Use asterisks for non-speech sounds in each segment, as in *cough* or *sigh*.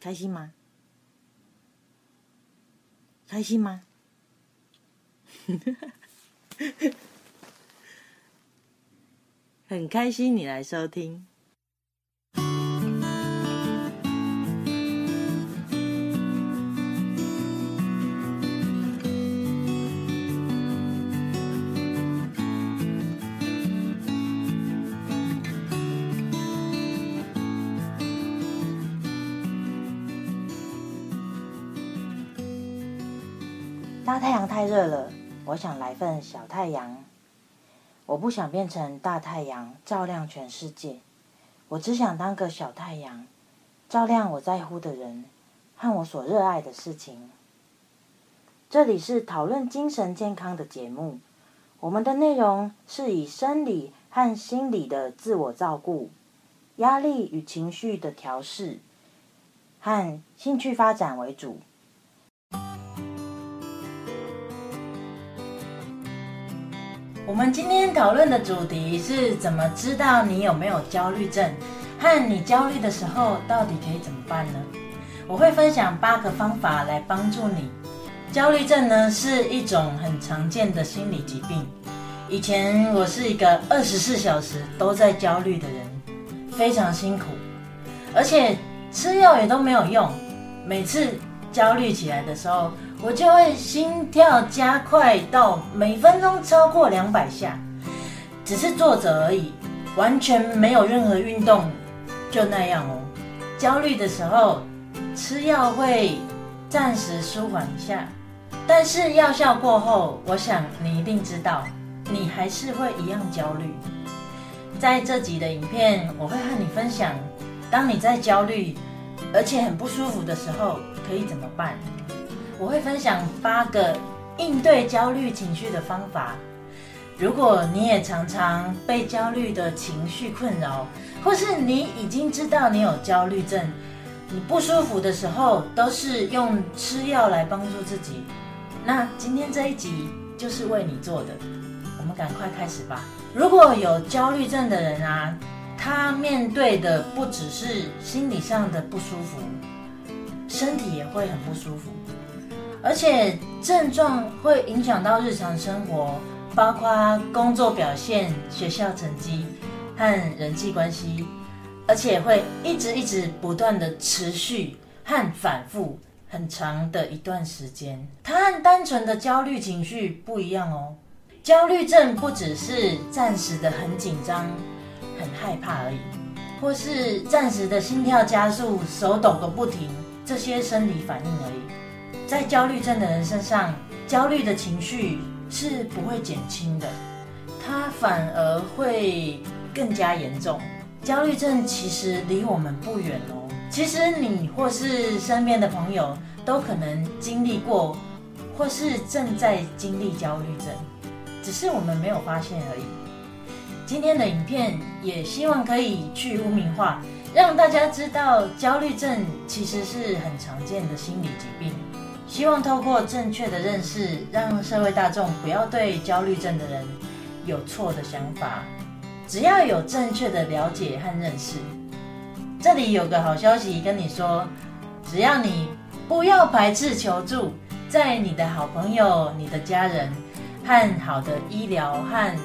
开心吗？开心吗？*laughs* *laughs* 很开心你来收听。大太阳太热了，我想来份小太阳。我不想变成大太阳，照亮全世界。我只想当个小太阳，照亮我在乎的人和我所热爱的事情。这里是讨论精神健康的节目，我们的内容是以生理和心理的自我照顾、压力与情绪的调试和兴趣发展为主。我们今天讨论的主题是怎么知道你有没有焦虑症，和你焦虑的时候到底可以怎么办呢？我会分享八个方法来帮助你。焦虑症呢是一种很常见的心理疾病。以前我是一个二十四小时都在焦虑的人，非常辛苦，而且吃药也都没有用。每次焦虑起来的时候，我就会心跳加快到每分钟超过两百下，只是坐着而已，完全没有任何运动，就那样哦。焦虑的时候吃药会暂时舒缓一下，但是药效过后，我想你一定知道，你还是会一样焦虑。在这集的影片，我会和你分享，当你在焦虑而且很不舒服的时候，可以怎么办？我会分享八个应对焦虑情绪的方法。如果你也常常被焦虑的情绪困扰，或是你已经知道你有焦虑症，你不舒服的时候都是用吃药来帮助自己，那今天这一集就是为你做的。我们赶快开始吧。如果有焦虑症的人啊，他面对的不只是心理上的不舒服，身体也会很不舒服。而且症状会影响到日常生活，包括工作表现、学校成绩和人际关系，而且会一直一直不断的持续和反复很长的一段时间。它和单纯的焦虑情绪不一样哦。焦虑症不只是暂时的很紧张、很害怕而已，或是暂时的心跳加速、手抖个不停，这些生理反应而已。在焦虑症的人身上，焦虑的情绪是不会减轻的，它反而会更加严重。焦虑症其实离我们不远哦。其实你或是身边的朋友都可能经历过，或是正在经历焦虑症，只是我们没有发现而已。今天的影片也希望可以去污名化，让大家知道焦虑症其实是很常见的心理疾病。希望透过正确的认识，让社会大众不要对焦虑症的人有错的想法。只要有正确的了解和认识，这里有个好消息跟你说：只要你不要排斥求助，在你的好朋友、你的家人和好的医疗和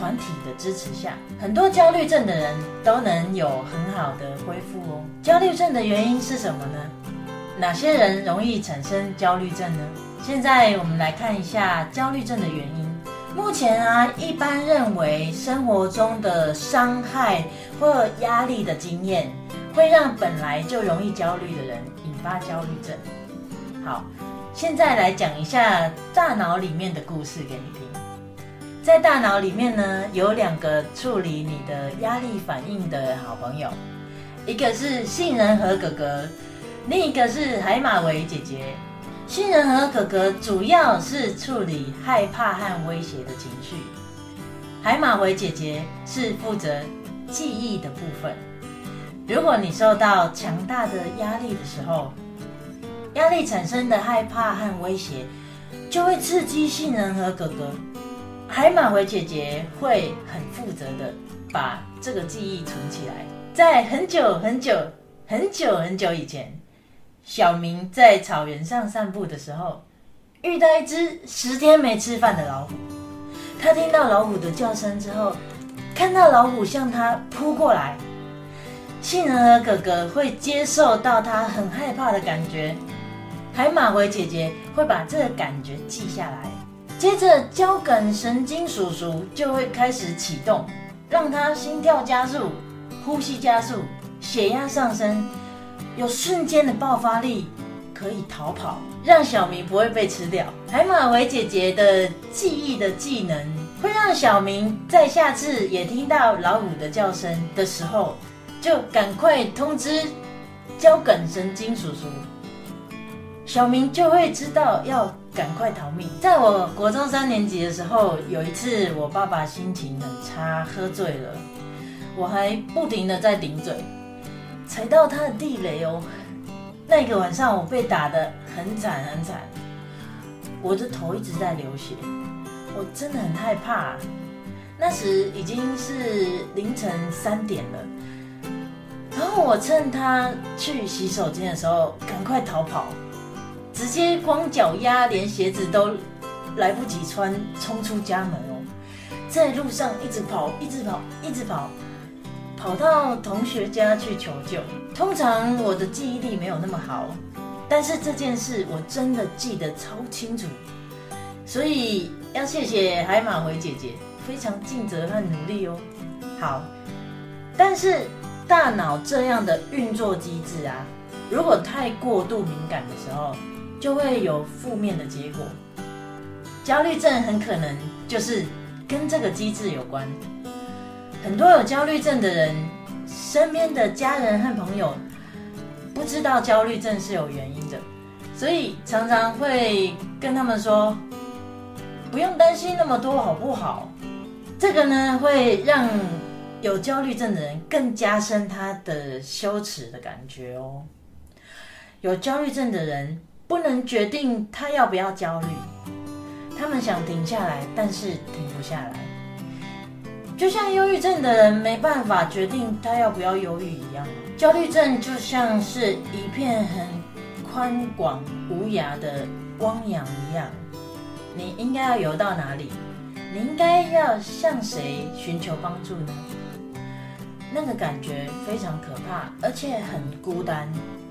团体的支持下，很多焦虑症的人都能有很好的恢复哦。焦虑症的原因是什么呢？哪些人容易产生焦虑症呢？现在我们来看一下焦虑症的原因。目前啊，一般认为生活中的伤害或压力的经验，会让本来就容易焦虑的人引发焦虑症。好，现在来讲一下大脑里面的故事给你听。在大脑里面呢，有两个处理你的压力反应的好朋友，一个是杏仁核哥哥。另一个是海马回姐姐，杏仁核哥哥主要是处理害怕和威胁的情绪，海马回姐姐是负责记忆的部分。如果你受到强大的压力的时候，压力产生的害怕和威胁就会刺激杏仁核哥哥，海马回姐姐会很负责的把这个记忆存起来。在很久很久很久很久以前。小明在草原上散步的时候，遇到一只十天没吃饭的老虎。他听到老虎的叫声之后，看到老虎向他扑过来，杏仁哥哥会接受到他很害怕的感觉，海马回姐姐会把这个感觉记下来，接着交感神经叔叔就会开始启动，让他心跳加速、呼吸加速、血压上升。有瞬间的爆发力，可以逃跑，让小明不会被吃掉。海马回姐姐的记忆的技能，会让小明在下次也听到老虎的叫声的时候，就赶快通知交感神经叔叔，小明就会知道要赶快逃命。在我国中三年级的时候，有一次我爸爸心情很差，喝醉了，我还不停的在顶嘴。踩到他的地雷哦！那个晚上我被打得很惨很惨，我的头一直在流血，我真的很害怕。那时已经是凌晨三点了，然后我趁他去洗手间的时候赶快逃跑，直接光脚丫连鞋子都来不及穿，冲出家门哦，在路上一直跑，一直跑，一直跑。跑到同学家去求救。通常我的记忆力没有那么好，但是这件事我真的记得超清楚，所以要谢谢海马回姐姐，非常尽责和努力哦。好，但是大脑这样的运作机制啊，如果太过度敏感的时候，就会有负面的结果。焦虑症很可能就是跟这个机制有关。很多有焦虑症的人，身边的家人和朋友不知道焦虑症是有原因的，所以常常会跟他们说：“不用担心那么多，好不好？”这个呢，会让有焦虑症的人更加深他的羞耻的感觉哦。有焦虑症的人不能决定他要不要焦虑，他们想停下来，但是停不下来。就像忧郁症的人没办法决定他要不要忧郁一样，焦虑症就像是一片很宽广无涯的汪洋一样。你应该要游到哪里？你应该要向谁寻求帮助呢？那个感觉非常可怕，而且很孤单。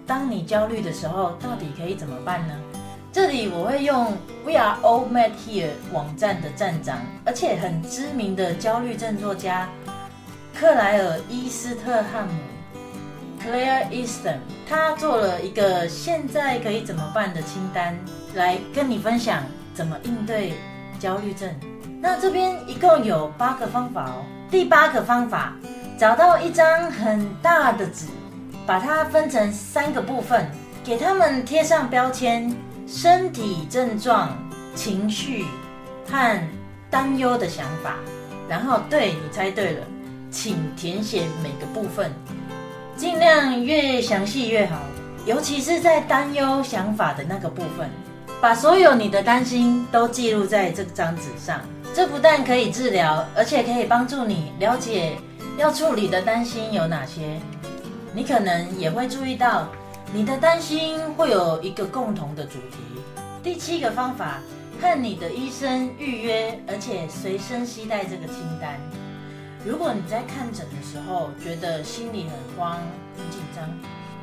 当你焦虑的时候，到底可以怎么办呢？这里我会用 We Are All Met Here 网站的站长，而且很知名的焦虑症作家克莱尔伊斯特汉姆 （Claire Easton），他做了一个现在可以怎么办的清单，来跟你分享怎么应对焦虑症。那这边一共有八个方法哦。第八个方法，找到一张很大的纸，把它分成三个部分，给他们贴上标签。身体症状、情绪和担忧的想法，然后对，你猜对了，请填写每个部分，尽量越详细越好，尤其是在担忧想法的那个部分，把所有你的担心都记录在这张纸上。这不但可以治疗，而且可以帮助你了解要处理的担心有哪些。你可能也会注意到。你的担心会有一个共同的主题。第七个方法，和你的医生预约，而且随身携带这个清单。如果你在看诊的时候觉得心里很慌、很紧张，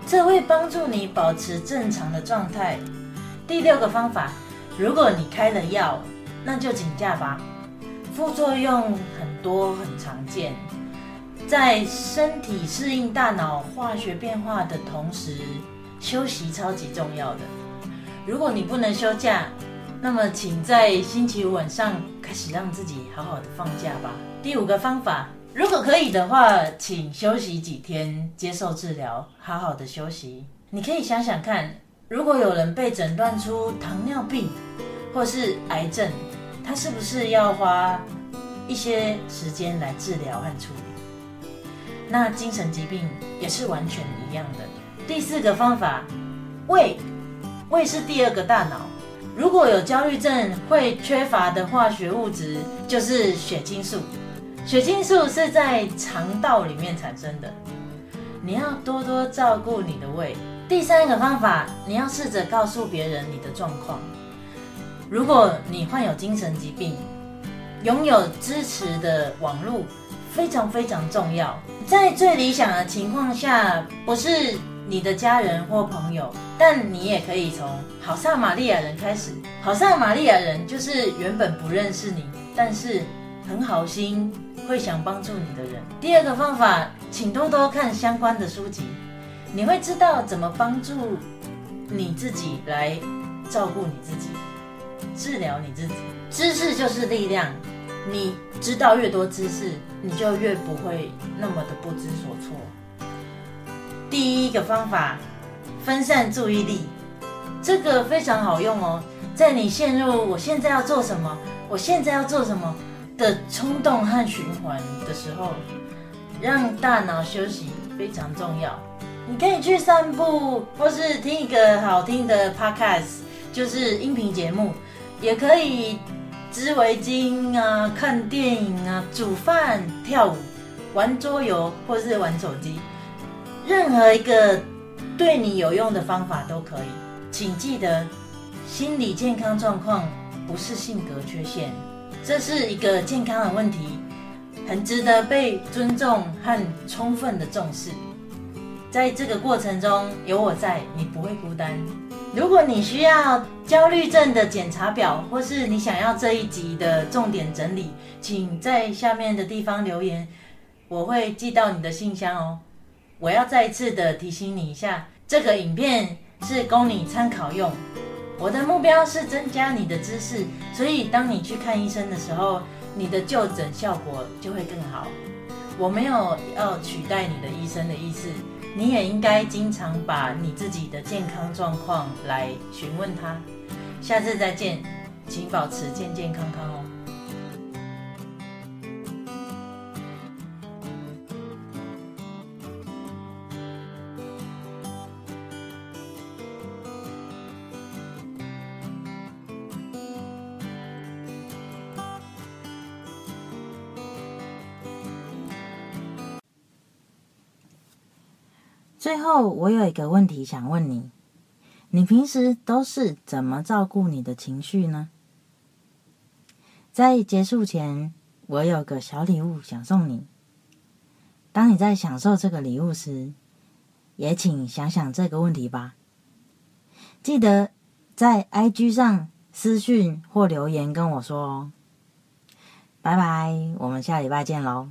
这会帮助你保持正常的状态。第六个方法，如果你开了药，那就请假吧。副作用很多，很常见。在身体适应大脑化学变化的同时，休息超级重要的。如果你不能休假，那么请在星期五晚上开始让自己好好的放假吧。第五个方法，如果可以的话，请休息几天，接受治疗，好好的休息。你可以想想看，如果有人被诊断出糖尿病或是癌症，他是不是要花一些时间来治疗和处理？那精神疾病也是完全一样的。第四个方法，胃，胃是第二个大脑。如果有焦虑症，会缺乏的化学物质就是血清素。血清素是在肠道里面产生的。你要多多照顾你的胃，第三个方法，你要试着告诉别人你的状况。如果你患有精神疾病，拥有支持的网络非常非常重要。在最理想的情况下，不是你的家人或朋友，但你也可以从好撒玛利亚人开始。好撒玛利亚人就是原本不认识你，但是很好心，会想帮助你的人。第二个方法，请多多看相关的书籍，你会知道怎么帮助你自己来照顾你自己。治疗你自己，知识就是力量。你知道越多知识，你就越不会那么的不知所措。第一个方法，分散注意力，这个非常好用哦。在你陷入“我现在要做什么？我现在要做什么”的冲动和循环的时候，让大脑休息非常重要。你可以去散步，或是听一个好听的 podcast，就是音频节目。也可以织围巾啊，看电影啊，煮饭、跳舞、玩桌游或是玩手机，任何一个对你有用的方法都可以。请记得，心理健康状况不是性格缺陷，这是一个健康的问题，很值得被尊重和充分的重视。在这个过程中，有我在，你不会孤单。如果你需要焦虑症的检查表，或是你想要这一集的重点整理，请在下面的地方留言，我会寄到你的信箱哦。我要再一次的提醒你一下，这个影片是供你参考用。我的目标是增加你的知识，所以当你去看医生的时候，你的就诊效果就会更好。我没有要取代你的医生的意思。你也应该经常把你自己的健康状况来询问他。下次再见，请保持健健康康哦最后，我有一个问题想问你：你平时都是怎么照顾你的情绪呢？在结束前，我有个小礼物想送你。当你在享受这个礼物时，也请想想这个问题吧。记得在 IG 上私讯或留言跟我说哦。拜拜，我们下礼拜见喽。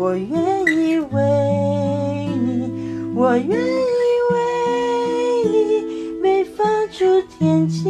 我愿意为你。我愿意为你没放逐天际，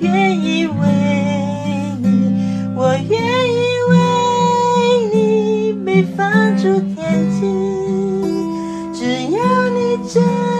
愿意为你，我愿意为你被放逐天际，只要你真。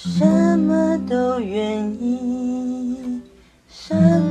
什么都愿意什么